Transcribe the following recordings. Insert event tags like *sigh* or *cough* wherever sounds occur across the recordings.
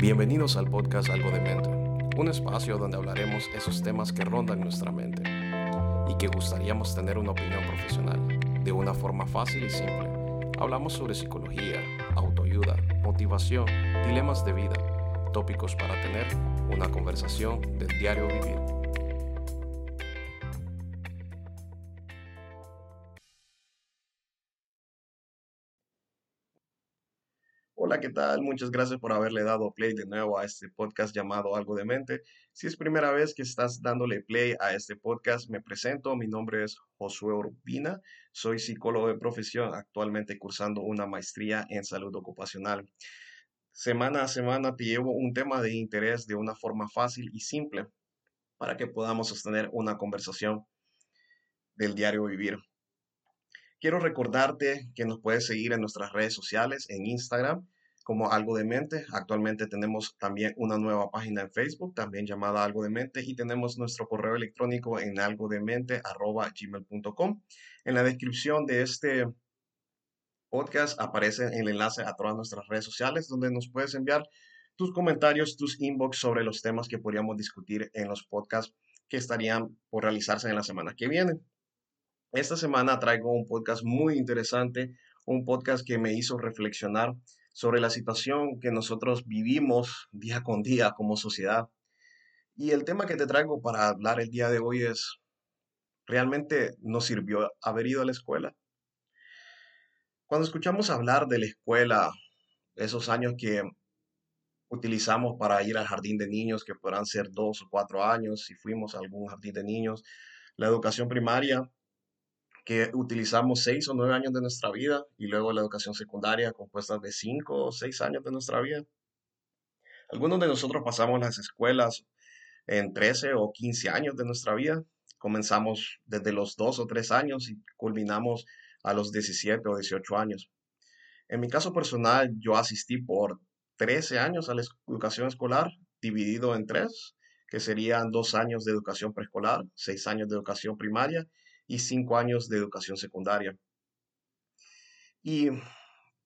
Bienvenidos al podcast Algo de Mente, un espacio donde hablaremos esos temas que rondan nuestra mente y que gustaríamos tener una opinión profesional de una forma fácil y simple. Hablamos sobre psicología, autoayuda, motivación, dilemas de vida, tópicos para tener una conversación del diario vivir. ¿Qué tal? Muchas gracias por haberle dado play de nuevo a este podcast llamado Algo de Mente. Si es primera vez que estás dándole play a este podcast, me presento. Mi nombre es Josué Urbina. Soy psicólogo de profesión, actualmente cursando una maestría en salud ocupacional. Semana a semana te llevo un tema de interés de una forma fácil y simple para que podamos sostener una conversación del diario vivir. Quiero recordarte que nos puedes seguir en nuestras redes sociales, en Instagram como Algo de Mente. Actualmente tenemos también una nueva página en Facebook, también llamada Algo de Mente, y tenemos nuestro correo electrónico en algodemente.gmail.com. En la descripción de este podcast aparece el enlace a todas nuestras redes sociales donde nos puedes enviar tus comentarios, tus inbox sobre los temas que podríamos discutir en los podcasts que estarían por realizarse en la semana que viene. Esta semana traigo un podcast muy interesante, un podcast que me hizo reflexionar sobre la situación que nosotros vivimos día con día como sociedad. Y el tema que te traigo para hablar el día de hoy es, ¿realmente nos sirvió haber ido a la escuela? Cuando escuchamos hablar de la escuela, esos años que utilizamos para ir al jardín de niños, que podrán ser dos o cuatro años, si fuimos a algún jardín de niños, la educación primaria, que utilizamos seis o nueve años de nuestra vida y luego la educación secundaria compuesta de cinco o seis años de nuestra vida. Algunos de nosotros pasamos las escuelas en 13 o 15 años de nuestra vida. Comenzamos desde los dos o tres años y culminamos a los 17 o 18 años. En mi caso personal, yo asistí por 13 años a la educación escolar, dividido en tres, que serían dos años de educación preescolar, seis años de educación primaria y cinco años de educación secundaria. Y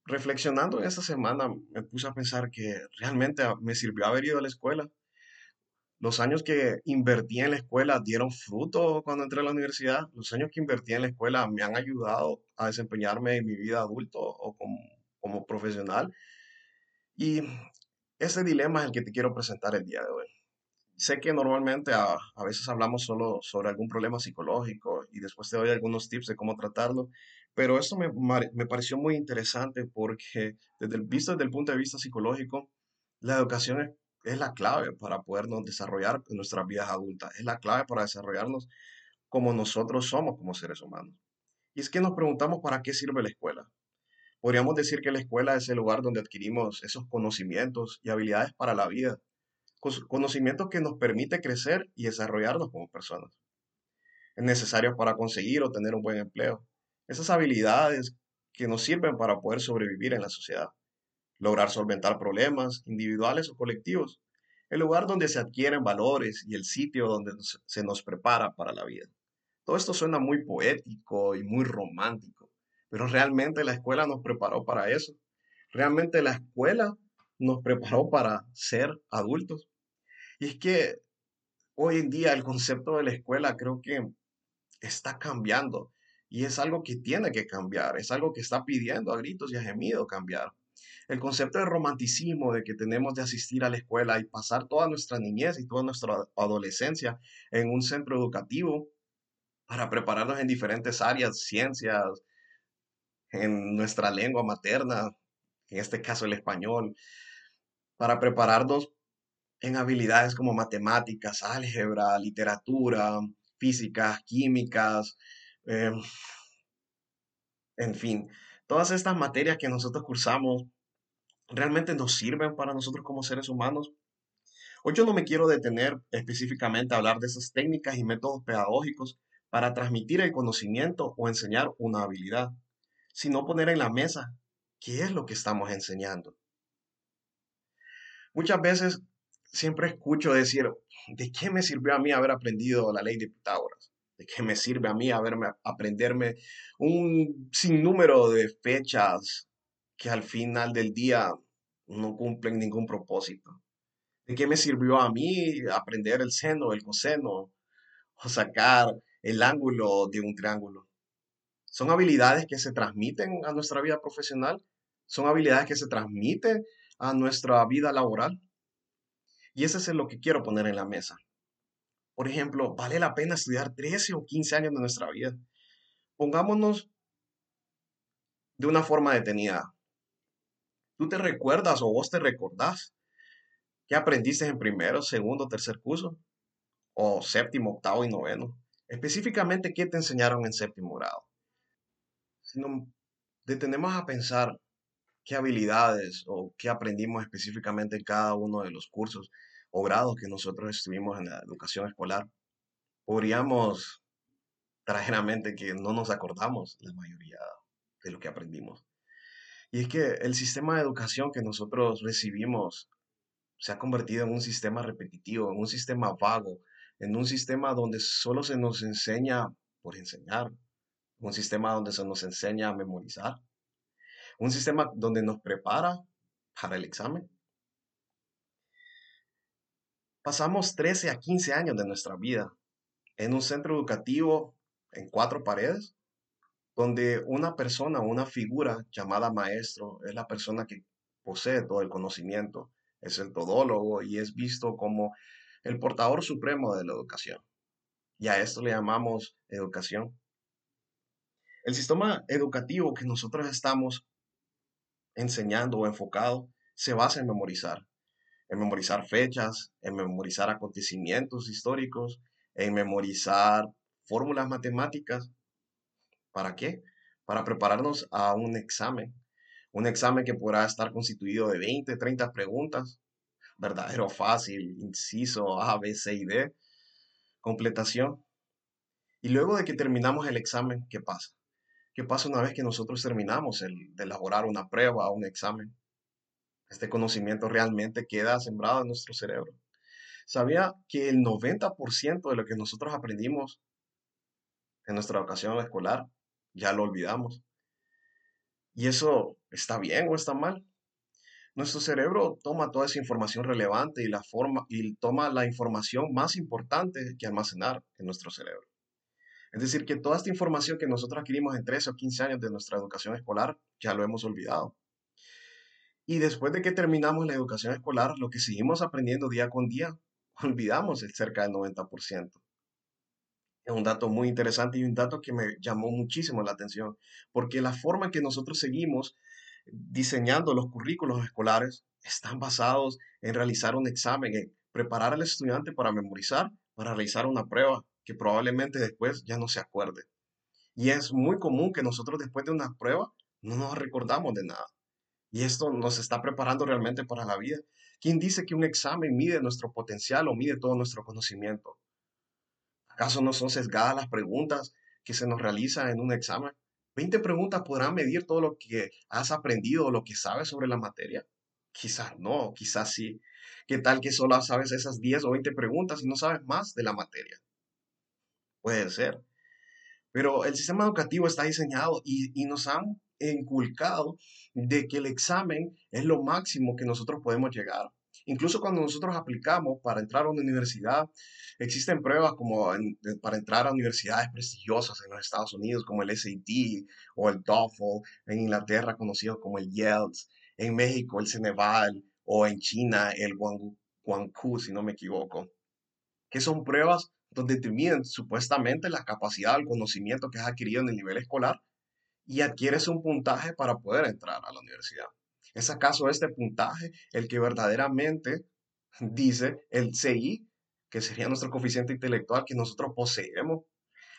reflexionando en esta semana, me puse a pensar que realmente me sirvió haber ido a la escuela. Los años que invertí en la escuela dieron fruto cuando entré a la universidad. Los años que invertí en la escuela me han ayudado a desempeñarme en mi vida adulto o como, como profesional. Y ese dilema es el que te quiero presentar el día de hoy sé que normalmente a, veces hablamos solo sobre algún problema psicológico y después te doy algunos tips de cómo tratarlo, pero esto me, me pareció muy interesante porque desde el, visto desde el punto de vista psicológico, la educación es, es la clave para podernos desarrollar en nuestras vidas adultas, es la clave para desarrollarnos como nosotros somos como seres humanos. Y es que nos preguntamos para qué sirve la escuela. Podríamos decir que la escuela es el lugar donde adquirimos esos conocimientos y habilidades para la vida conocimiento que nos permite crecer y desarrollarnos como personas. Es necesario para conseguir o tener un buen empleo. Esas habilidades que nos sirven para poder sobrevivir en la sociedad, lograr solventar problemas individuales o colectivos, el lugar donde se adquieren valores y el sitio donde se nos prepara para la vida. Todo esto suena muy poético y muy romántico, pero realmente la escuela nos preparó para eso. Realmente la escuela nos preparó para ser adultos. Y es que hoy en día el concepto de la escuela creo que está cambiando y es algo que tiene que cambiar, es algo que está pidiendo a gritos y a gemido cambiar. El concepto de romanticismo de que tenemos de asistir a la escuela y pasar toda nuestra niñez y toda nuestra adolescencia en un centro educativo para prepararnos en diferentes áreas, ciencias, en nuestra lengua materna, en este caso el español, para prepararnos en habilidades como matemáticas, álgebra, literatura, físicas, químicas, em, en fin, todas estas materias que nosotros cursamos realmente nos sirven para nosotros como seres humanos. Hoy yo no me quiero detener específicamente a hablar de esas técnicas y métodos pedagógicos para transmitir el conocimiento o enseñar una habilidad, sino poner en la mesa qué es lo que estamos enseñando. Muchas veces siempre escucho decir, ¿de qué me sirvió a mí haber aprendido la ley de Pitágoras? ¿De qué me sirve a mí haberme, aprenderme un sinnúmero de fechas que al final del día no cumplen ningún propósito? ¿De qué me sirvió a mí aprender el seno, el coseno o sacar el ángulo de un triángulo? Son habilidades que se transmiten a nuestra vida profesional, son habilidades que se transmiten a nuestra vida laboral. Y eso es lo que quiero poner en la mesa. Por ejemplo, ¿vale la pena estudiar 13 o 15 años de nuestra vida? Pongámonos de una forma detenida. ¿Tú te recuerdas o vos te recordás qué aprendiste en primero, segundo, tercer curso? ¿O séptimo, octavo y noveno? Específicamente, ¿qué te enseñaron en séptimo grado? Si nos detenemos a pensar qué habilidades o qué aprendimos específicamente en cada uno de los cursos o grados que nosotros estuvimos en la educación escolar, podríamos traer que no nos acordamos la mayoría de lo que aprendimos. Y es que el sistema de educación que nosotros recibimos se ha convertido en un sistema repetitivo, en un sistema vago, en un sistema donde solo se nos enseña por enseñar, un sistema donde se nos enseña a memorizar, un sistema donde nos prepara para el examen. Pasamos 13 a 15 años de nuestra vida en un centro educativo en cuatro paredes, donde una persona, una figura llamada maestro, es la persona que posee todo el conocimiento, es el todólogo y es visto como el portador supremo de la educación. Y a esto le llamamos educación. El sistema educativo que nosotros estamos enseñando o enfocado se basa en memorizar, en memorizar fechas, en memorizar acontecimientos históricos, en memorizar fórmulas matemáticas. ¿Para qué? Para prepararnos a un examen. Un examen que podrá estar constituido de 20, 30 preguntas. Verdadero, fácil, inciso A, B, C y D. Completación. Y luego de que terminamos el examen, ¿qué pasa? ¿Qué pasa una vez que nosotros terminamos el, de elaborar una prueba o un examen? Este conocimiento realmente queda sembrado en nuestro cerebro. ¿Sabía que el 90% de lo que nosotros aprendimos en nuestra educación escolar ya lo olvidamos? ¿Y eso está bien o está mal? Nuestro cerebro toma toda esa información relevante y la forma y toma la información más importante que almacenar en nuestro cerebro. Es decir, que toda esta información que nosotros adquirimos en 13 o 15 años de nuestra educación escolar ya lo hemos olvidado. Y después de que terminamos la educación escolar, lo que seguimos aprendiendo día con día, *laughs* olvidamos el cerca del 90%. Es un dato muy interesante y un dato que me llamó muchísimo la atención, porque la forma en que nosotros seguimos diseñando los currículos escolares están basados en realizar un examen, en preparar al estudiante para memorizar, para realizar una prueba que probablemente después ya no se acuerde. Y es muy común que nosotros después de una prueba no nos recordamos de nada. Y esto nos está preparando realmente para la vida. ¿Quién dice que un examen mide nuestro potencial o mide todo nuestro conocimiento? ¿Acaso no son sesgadas las preguntas que se nos realizan en un examen? ¿20 preguntas podrán medir todo lo que has aprendido o lo que sabes sobre la materia? Quizás no, quizás sí. ¿Qué tal que solo sabes esas 10 o 20 preguntas y no sabes más de la materia? Puede ser. Pero el sistema educativo está diseñado y, nos han inculcado de que el examen es lo máximo que nosotros podemos llegar. Incluso cuando nosotros aplicamos para entrar a una universidad, existen pruebas como para entrar a universidades prestigiosas en los Estados Unidos, como el SAT o el TOEFL, en Inglaterra conocido como el YELTS, en México el Ceneval o en China el Guangzhou, si no me equivoco, que son pruebas donde te miden supuestamente la capacidad, el conocimiento que has adquirido en el nivel escolar y adquieres un puntaje para poder entrar a la universidad. ¿Es acaso este puntaje el que verdaderamente dice el CI, que sería nuestro coeficiente intelectual que nosotros poseemos?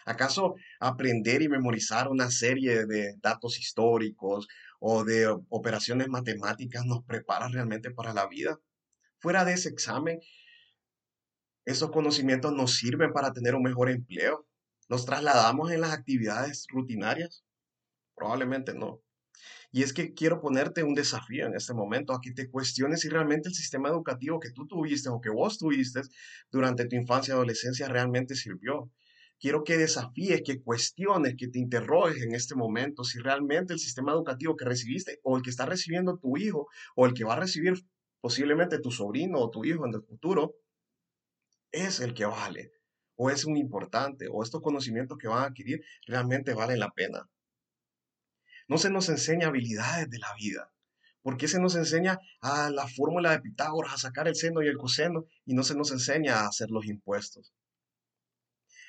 ¿Acaso aprender y memorizar una serie de datos históricos o de operaciones matemáticas nos prepara realmente para la vida? Fuera de ese examen, esos conocimientos nos sirven para tener un mejor empleo. ¿Los trasladamos en las actividades rutinarias? Probablemente no. Y es que quiero ponerte un desafío en este momento a que te cuestiones si realmente el sistema educativo que tú tuviste o que vos tuviste durante tu infancia y adolescencia realmente sirvió. Quiero que desafíes, que cuestiones, que te interrogues en este momento si realmente el sistema educativo que recibiste o el que está recibiendo tu hijo o el que va a recibir posiblemente tu sobrino o tu hijo en el futuro, es el que vale, o es un importante, o estos conocimientos que van a adquirir realmente valen la pena. No se nos enseña habilidades de la vida. ¿Por qué se nos enseña a la fórmula de Pitágoras, a sacar el seno y el coseno, y no se nos enseña a hacer los impuestos?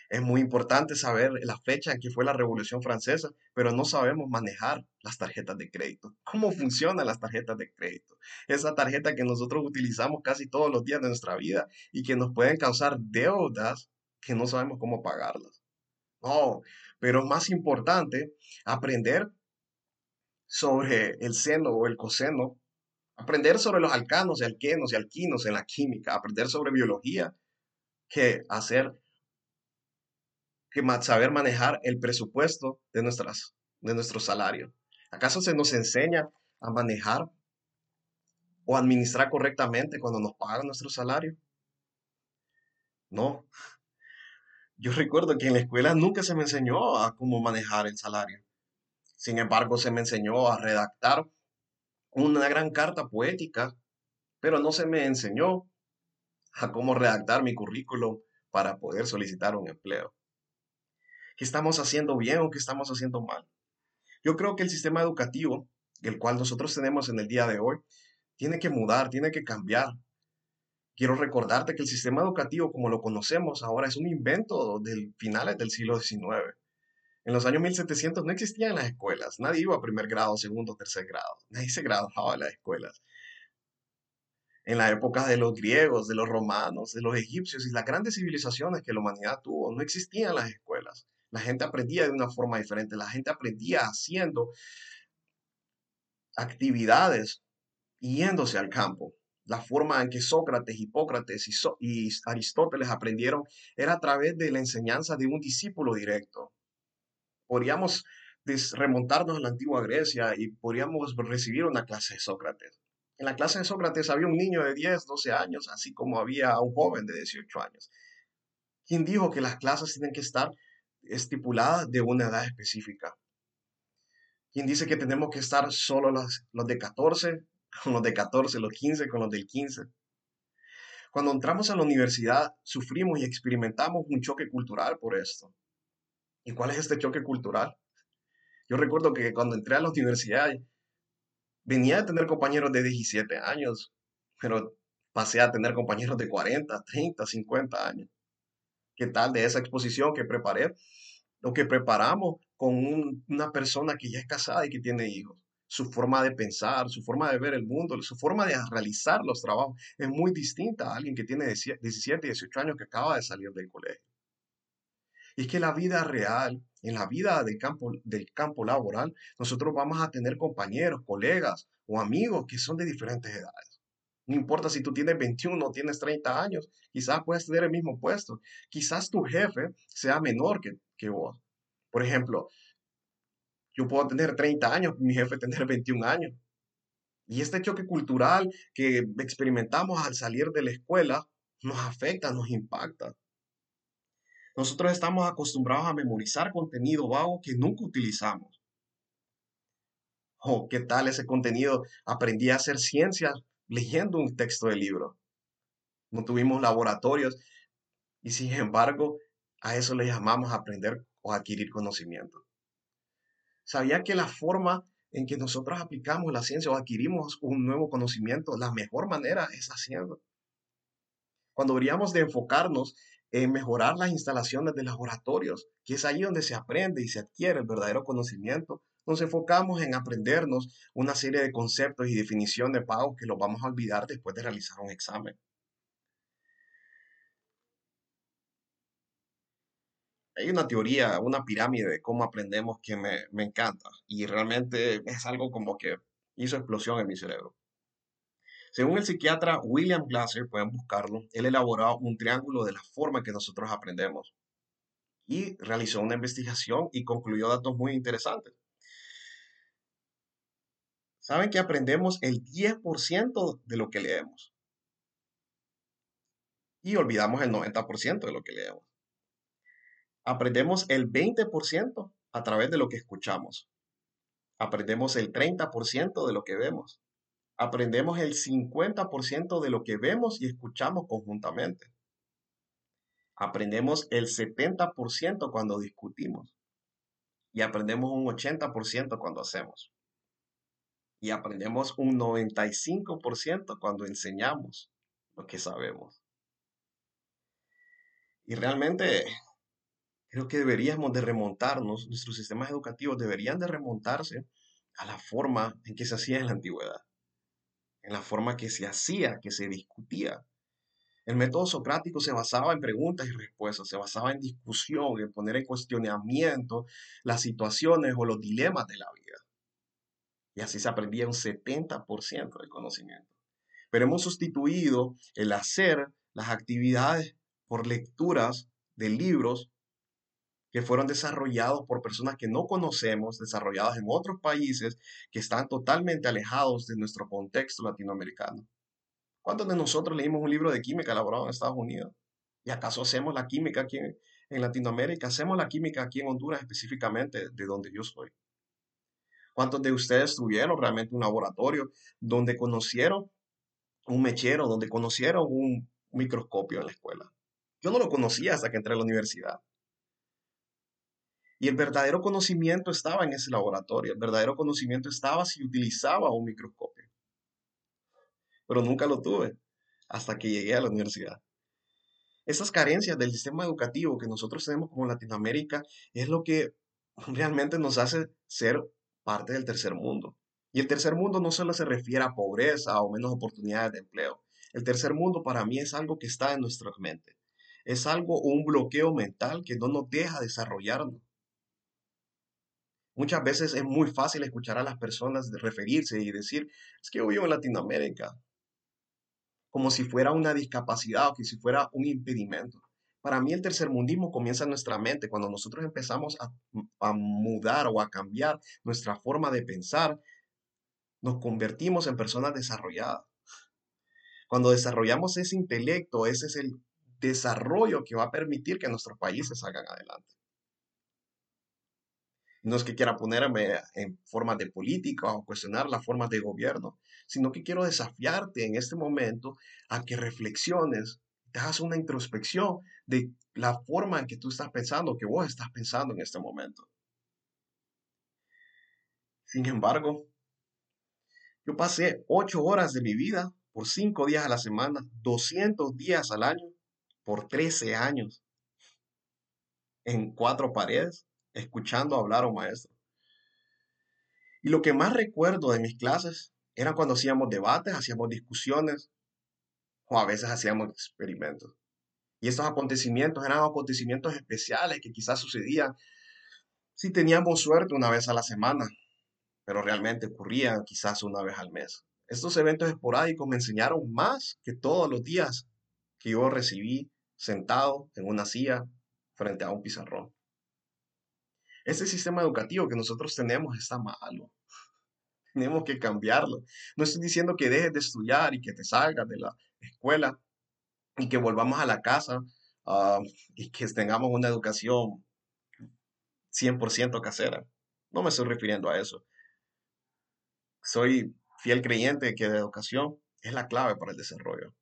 Es muy importante saber la fecha en que fue la Revolución Francesa, pero no sabemos manejar las tarjetas de crédito. *laughs* ¿Cómo funcionan las tarjetas de crédito? Esa tarjeta que nosotros utilizamos casi todos los días de nuestra vida y que nos pueden causar deudas que no sabemos cómo pagarlas. No, pero más importante, aprender sobre el seno o el coseno, aprender sobre los alcanos y alquenos y alquinos en la química, aprender sobre biología, que hacer saber manejar el presupuesto de, nuestras, de nuestro salario. ¿Acaso se nos enseña a manejar o administrar correctamente cuando nos pagan nuestro salario? No. Yo recuerdo que en la escuela nunca se me enseñó a cómo manejar el salario. Sin embargo, se me enseñó a redactar una gran carta poética, pero no se me enseñó a cómo redactar mi currículum para poder solicitar un empleo qué estamos haciendo bien o qué estamos haciendo mal. Yo creo que el sistema educativo, el cual nosotros tenemos en el día de hoy, tiene que mudar, tiene que cambiar. Quiero recordarte que el sistema educativo como lo conocemos ahora es un invento del finales del siglo XIX. En los años 1700 no existían las escuelas, nadie iba a primer grado, segundo, tercer grado, nadie se graduaba en las escuelas. En la época de los griegos, de los romanos, de los egipcios y las grandes civilizaciones que la humanidad tuvo, no existían las escuelas. La gente aprendía de una forma diferente, la gente aprendía haciendo actividades yéndose al campo. La forma en que Sócrates, Hipócrates y, Aristóteles aprendieron era a través de la enseñanza de un discípulo directo. Podríamos remontarnos a la antigua Grecia y podríamos recibir una clase de Sócrates. En la clase de Sócrates había un niño de 10, 12 años, así como había un joven de 18 años, quien dijo que las clases tienen que estar estipulada de una edad específica. Quien dice que tenemos que estar solo los, los de 14, *laughs* con los de 14, los 15, con los del 15. Cuando entramos a la universidad, sufrimos y experimentamos un choque cultural por esto. ¿Y cuál es este choque cultural? Yo recuerdo que cuando entré a la universidad, venía a tener compañeros de 17 años, pero pasé a tener compañeros de 40, 30, 50 años. ¿Qué tal de esa exposición que preparé? Lo que preparamos con una persona que ya es casada y que tiene hijos. Su forma de pensar, su forma de ver el mundo, su forma de realizar los trabajos es muy distinta a alguien que tiene 17, 18 años que acaba de salir del colegio. Y es que la vida real, en la vida del campo, del campo laboral, nosotros vamos a tener compañeros, colegas o amigos que son de diferentes edades. No importa si tú tienes 21 o tienes 30 años, quizás puedes tener el mismo puesto. Quizás tu jefe sea menor que, que vos. Por ejemplo, yo puedo tener 30 años, mi jefe tener 21 años. Y este choque cultural que experimentamos al salir de la escuela nos afecta, nos impacta. Nosotros estamos acostumbrados a memorizar contenido vago que nunca utilizamos. Oh, ¿qué tal ese contenido? Aprendí a hacer ciencias leyendo un texto de libro. No tuvimos laboratorios y sin embargo a eso le llamamos aprender o adquirir conocimiento. ¿Sabía que la forma en que nosotros aplicamos la ciencia o adquirimos un nuevo conocimiento, la mejor manera es haciendo? Cuando deberíamos de enfocarnos en mejorar las instalaciones de laboratorios, que es ahí donde se aprende y se adquiere el verdadero conocimiento, nos enfocamos en aprendernos una serie de conceptos y definición de pago que los vamos a olvidar después de realizar un examen. Hay una teoría, una pirámide de cómo aprendemos que me, me encanta y realmente es algo como que hizo explosión en mi cerebro. Según el psiquiatra William Glasser, pueden buscarlo, él elaboró un triángulo de la forma que nosotros aprendemos y realizó una investigación y concluyó datos muy interesantes. ¿Saben que aprendemos el 10% de lo que leemos? Y olvidamos el 90% de lo que leemos. Aprendemos el 20% a través de lo que escuchamos. Aprendemos el 30% de lo que vemos. Aprendemos el 50% de lo que vemos y escuchamos conjuntamente. Aprendemos el 70% cuando discutimos. Y aprendemos un 80% cuando hacemos. Y aprendemos un 95% cuando enseñamos lo que sabemos. Y realmente creo que deberíamos de remontarnos, nuestros sistemas educativos deberían de remontarse a la forma en que se hacía en la antigüedad, en la forma que se hacía, que se discutía. El método socrático se basaba en preguntas y respuestas, se basaba en discusión, en poner en cuestionamiento las situaciones o los dilemas de la vida. Y así se aprendía un 70% del conocimiento. Pero hemos sustituido el hacer las actividades por lecturas de libros que fueron desarrollados por personas que no conocemos, desarrolladas en otros países que están totalmente alejados de nuestro contexto latinoamericano. ¿Cuántos de nosotros leímos un libro de química elaborado en Estados Unidos? ¿Y acaso hacemos la química aquí en, Latinoamérica? ¿Hacemos la química aquí en Honduras específicamente de donde yo soy? ¿Cuántos de ustedes tuvieron realmente un laboratorio donde conocieron un mechero, donde conocieron un microscopio en la escuela? Yo no lo conocía hasta que entré a la universidad. Y el verdadero conocimiento estaba en ese laboratorio. El verdadero conocimiento estaba si utilizaba un microscopio. Pero nunca lo tuve hasta que llegué a la universidad. Esas carencias del sistema educativo que nosotros tenemos como Latinoamérica es lo que realmente nos hace ser parte del tercer mundo. Y el tercer mundo no solo se refiere a pobreza o menos oportunidades de empleo. El tercer mundo para mí es algo que está en nuestra mente es algo, un bloqueo mental que no nos deja desarrollarnos. Muchas veces es muy fácil escuchar a las personas referirse y decir, es que yo vivo en Latinoamérica, como si fuera una discapacidad o que si fuera un impedimento. Para mí el tercermundismo comienza en nuestra mente, cuando nosotros empezamos a, a mudar o a cambiar nuestra forma de pensar, nos convertimos en personas desarrolladas. Cuando desarrollamos ese intelecto, ese es el desarrollo que va a permitir que nuestros países salgan adelante. No es que quiera ponerme en formas de política o cuestionar las formas de gobierno, sino que quiero desafiarte en este momento a que reflexiones, te hagas una introspección de la forma en que tú estás pensando, que vos estás pensando en este momento. Sin embargo, yo pasé ocho horas de mi vida por cinco días a la semana, 200 días al año, por 13 años en cuatro paredes, escuchando hablar a un maestro. Y lo que más recuerdo de mis clases era cuando hacíamos debates, hacíamos discusiones o a veces hacíamos experimentos. Y estos acontecimientos eran acontecimientos especiales que quizás sucedían si teníamos suerte una vez a la semana, pero realmente ocurrían quizás una vez al mes. Estos eventos esporádicos me enseñaron más que todos los días que yo recibí sentado en una silla frente a un pizarrón. Este sistema educativo que nosotros tenemos está malo. *laughs* Tenemos que cambiarlo. No estoy diciendo que dejes de estudiar y que te salgas de la escuela y que volvamos a la casa ah, y que tengamos una educación 100% casera. No me estoy refiriendo a eso. Soy fiel creyente que la educación es la clave para el desarrollo.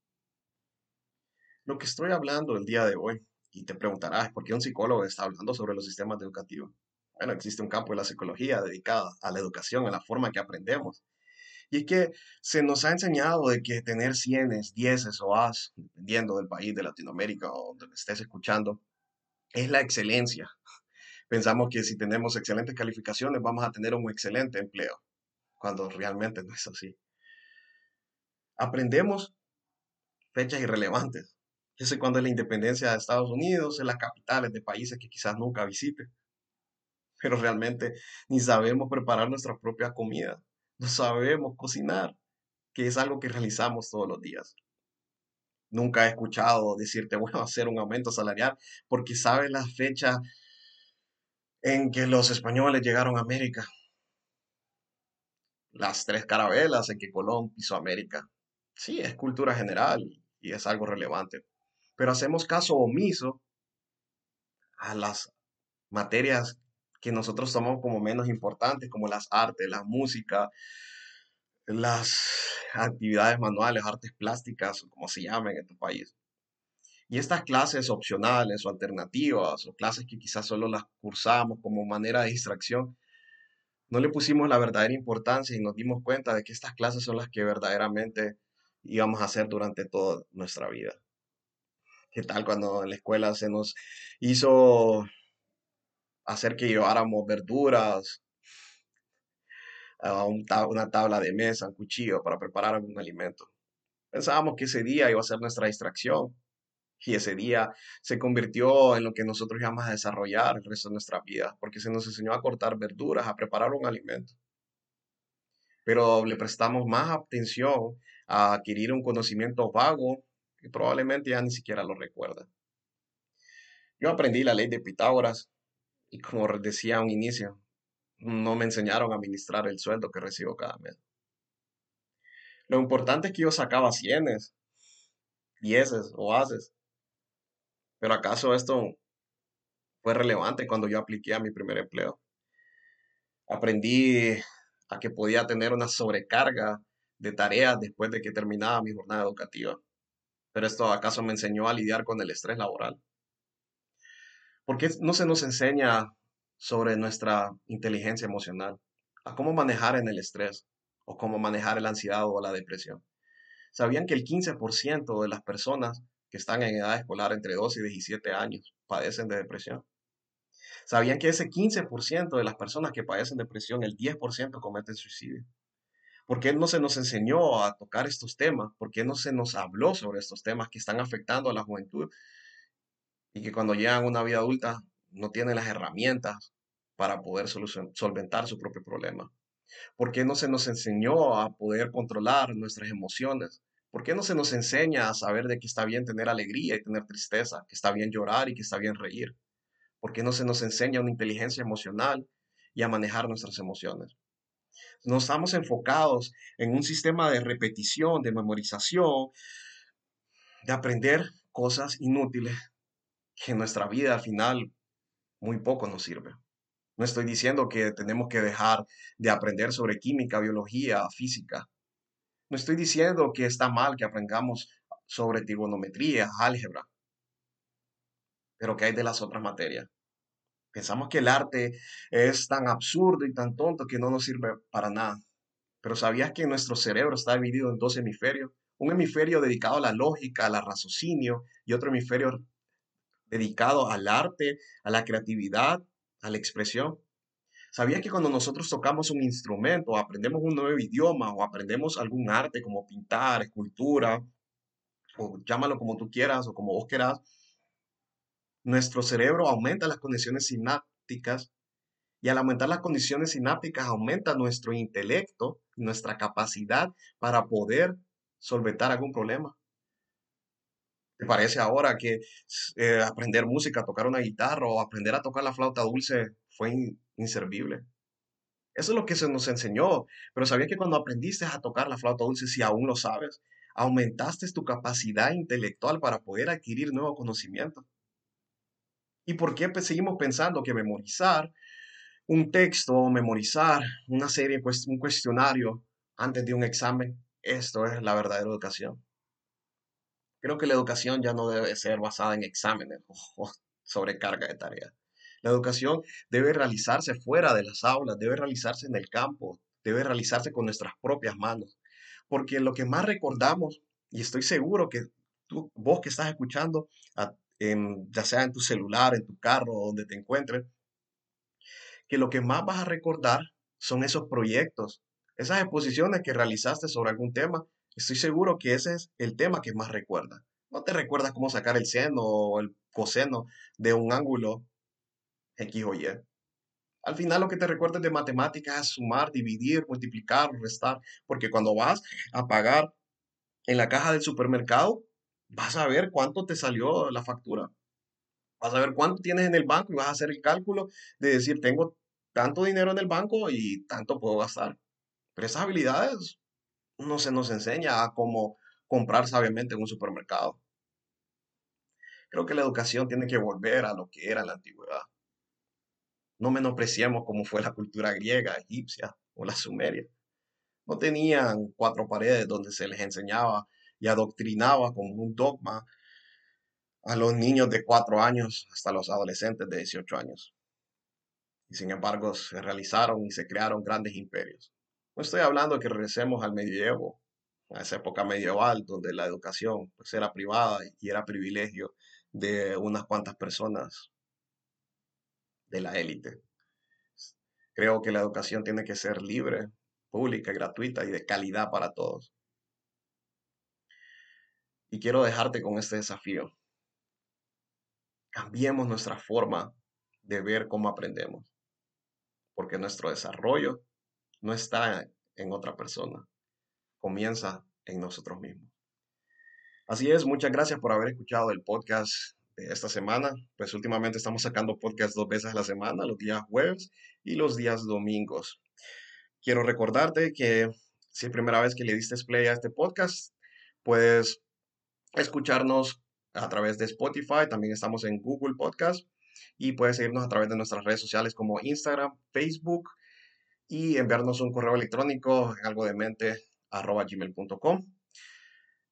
Lo que estoy hablando el día de hoy, y te preguntarás, ¿por qué un psicólogo está hablando sobre los sistemas educativos? Bueno, existe un campo de la psicología dedicado a la educación, a la forma que aprendemos. Y es que se nos ha enseñado de que tener cienes, dieces o as, dependiendo del país de Latinoamérica o donde estés escuchando, es la excelencia. Pensamos que si tenemos excelentes calificaciones vamos a tener un excelente empleo, cuando realmente no es así. Aprendemos fechas irrelevantes, yo sé cuándo es la independencia de Estados Unidos, en las capitales de países que quizás nunca visite. Pero realmente ni sabemos preparar nuestra propia comida. No sabemos cocinar, que es algo que realizamos todos los días. Nunca he escuchado decirte, *laughs* bueno, hacer un aumento salarial, porque sabes la fecha en que los españoles llegaron a América. Las tres carabelas en que Colón pisó América. Sí, es cultura general y es algo relevante pero hacemos caso omiso a las materias que nosotros tomamos como menos importantes, como las artes, la música, las actividades manuales, artes plásticas, como se llaman en tu país. Y estas clases opcionales o alternativas, o clases que quizás solo las cursamos como manera de distracción, no le pusimos la verdadera importancia y nos dimos cuenta de que estas clases son las que verdaderamente íbamos a hacer durante toda nuestra vida. ¿Qué tal cuando en la escuela se nos hizo hacer que lleváramos verduras, a una tabla de mesa, un cuchillo para preparar algún alimento? Pensábamos que ese día iba a ser nuestra distracción y ese día se convirtió en lo que nosotros íbamos a desarrollar el resto de nuestra vida, porque se nos enseñó a cortar verduras, a preparar un alimento. Pero le prestamos más atención a adquirir un conocimiento vago que probablemente ya ni siquiera lo recuerda. Yo aprendí la ley de Pitágoras y como decía a un inicio, no me enseñaron a administrar el sueldo que recibo cada mes. Lo importante es que yo sacaba cienes, dieces o haces. Pero ¿acaso esto fue relevante cuando yo apliqué a mi primer empleo? Aprendí a que podía tener una sobrecarga de tareas después de que terminaba mi jornada educativa. Pero esto acaso me enseñó a lidiar con el estrés laboral. ¿Por qué no se nos enseña sobre nuestra inteligencia emocional? A cómo manejar en el estrés o cómo manejar la ansiedad o la depresión. ¿Sabían que el 15% de las personas que están en edad escolar entre 12 y 17 años padecen de depresión? ¿Sabían que ese 15% de las personas que padecen depresión, el 10% cometen suicidio? ¿Por qué no se nos enseñó a tocar estos temas? ¿Por qué no se nos habló sobre estos temas que están afectando a la juventud y que cuando llegan a una vida adulta no tienen las herramientas para poder solventar su propio problema? ¿Por qué no se nos enseñó a poder controlar nuestras emociones? ¿Por qué no se nos enseña a saber de que está bien tener alegría y tener tristeza, que está bien llorar y que está bien reír? ¿Por qué no se nos enseña una inteligencia emocional y a manejar nuestras emociones? No estamos enfocados en un sistema de repetición, de memorización, de aprender cosas inútiles que nuestra vida al final muy poco nos sirve. No estoy diciendo que tenemos que dejar de aprender sobre química, biología, física. No estoy diciendo que está mal que aprendamos sobre trigonometría, álgebra. Pero ¿qué hay de las otras materias? Pensamos que el arte es tan absurdo y tan tonto que no nos sirve para nada. Pero ¿sabías que nuestro cerebro está dividido en dos hemisferios? Un hemisferio dedicado a la lógica, al raciocinio y otro hemisferio dedicado al arte, a la creatividad, a la expresión. ¿Sabías que cuando nosotros tocamos un instrumento, aprendemos un nuevo idioma o aprendemos algún arte como pintar, escultura, o llámalo como tú quieras o como vos quieras, nuestro cerebro aumenta las condiciones sinápticas y al aumentar las condiciones sinápticas aumenta nuestro intelecto, nuestra capacidad para poder solventar algún problema. ¿Te parece ahora que eh, aprender música, tocar una guitarra o aprender a tocar la flauta dulce fue inservible? Eso es lo que se nos enseñó. Pero ¿sabías que cuando aprendiste a tocar la flauta dulce, si aún lo sabes, aumentaste tu capacidad intelectual para poder adquirir nuevo conocimiento? ¿Y por qué seguimos pensando que memorizar un texto, memorizar una serie, un cuestionario antes de un examen, esto es la verdadera educación? Creo que la educación ya no debe ser basada en exámenes *laughs* o sobrecarga de tareas. La educación debe realizarse fuera de las aulas, debe realizarse en el campo, debe realizarse con nuestras propias manos. Porque lo que más recordamos, y estoy seguro que tú, vos que estás escuchando, ya sea en tu celular, en tu carro, donde te encuentres, que lo que más vas a recordar son esos proyectos, esas exposiciones que realizaste sobre algún tema. Estoy seguro que ese es el tema que más recuerdas. No te recuerdas cómo sacar el seno o el coseno de un ángulo X o Y. Al final lo que te recuerdas de matemáticas es sumar, dividir, multiplicar, restar, porque cuando vas a pagar en la caja del supermercado, vas a ver cuánto te salió la factura. Vas a ver cuánto tienes en el banco y vas a hacer el cálculo de decir, tengo tanto dinero en el banco y tanto puedo gastar. Pero esas habilidades no se nos enseña a cómo comprar sabiamente en un supermercado. Creo que la educación tiene que volver a lo que era la antigüedad. No menospreciemos cómo fue la cultura griega, egipcia o la sumeria. No tenían cuatro paredes donde se les enseñaba y adoctrinaba como un dogma a los niños de cuatro años hasta los adolescentes de 18 años. Y sin embargo se realizaron y se crearon grandes imperios. No estoy hablando que regresemos al medievo, a esa época medieval donde la educación pues, era privada y era privilegio de unas cuantas personas de la élite. Creo que la educación tiene que ser libre, pública, gratuita y de calidad para todos. Y quiero dejarte con este desafío. Cambiemos nuestra forma de ver cómo aprendemos, porque nuestro desarrollo no está en otra persona, comienza en nosotros mismos. Así es, muchas gracias por haber escuchado el podcast de esta semana. Pues últimamente estamos sacando podcast dos veces a la semana, los días jueves y los días domingos. Quiero recordarte que si es primera vez que le diste play a este podcast, puedes escucharnos a través de Spotify, también estamos en Google Podcast y puedes seguirnos a través de nuestras redes sociales como Instagram, Facebook y enviarnos un correo electrónico en algo de mente gmail.com.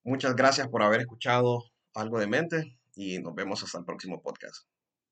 Muchas gracias por haber escuchado algo de mente y nos vemos hasta el próximo podcast.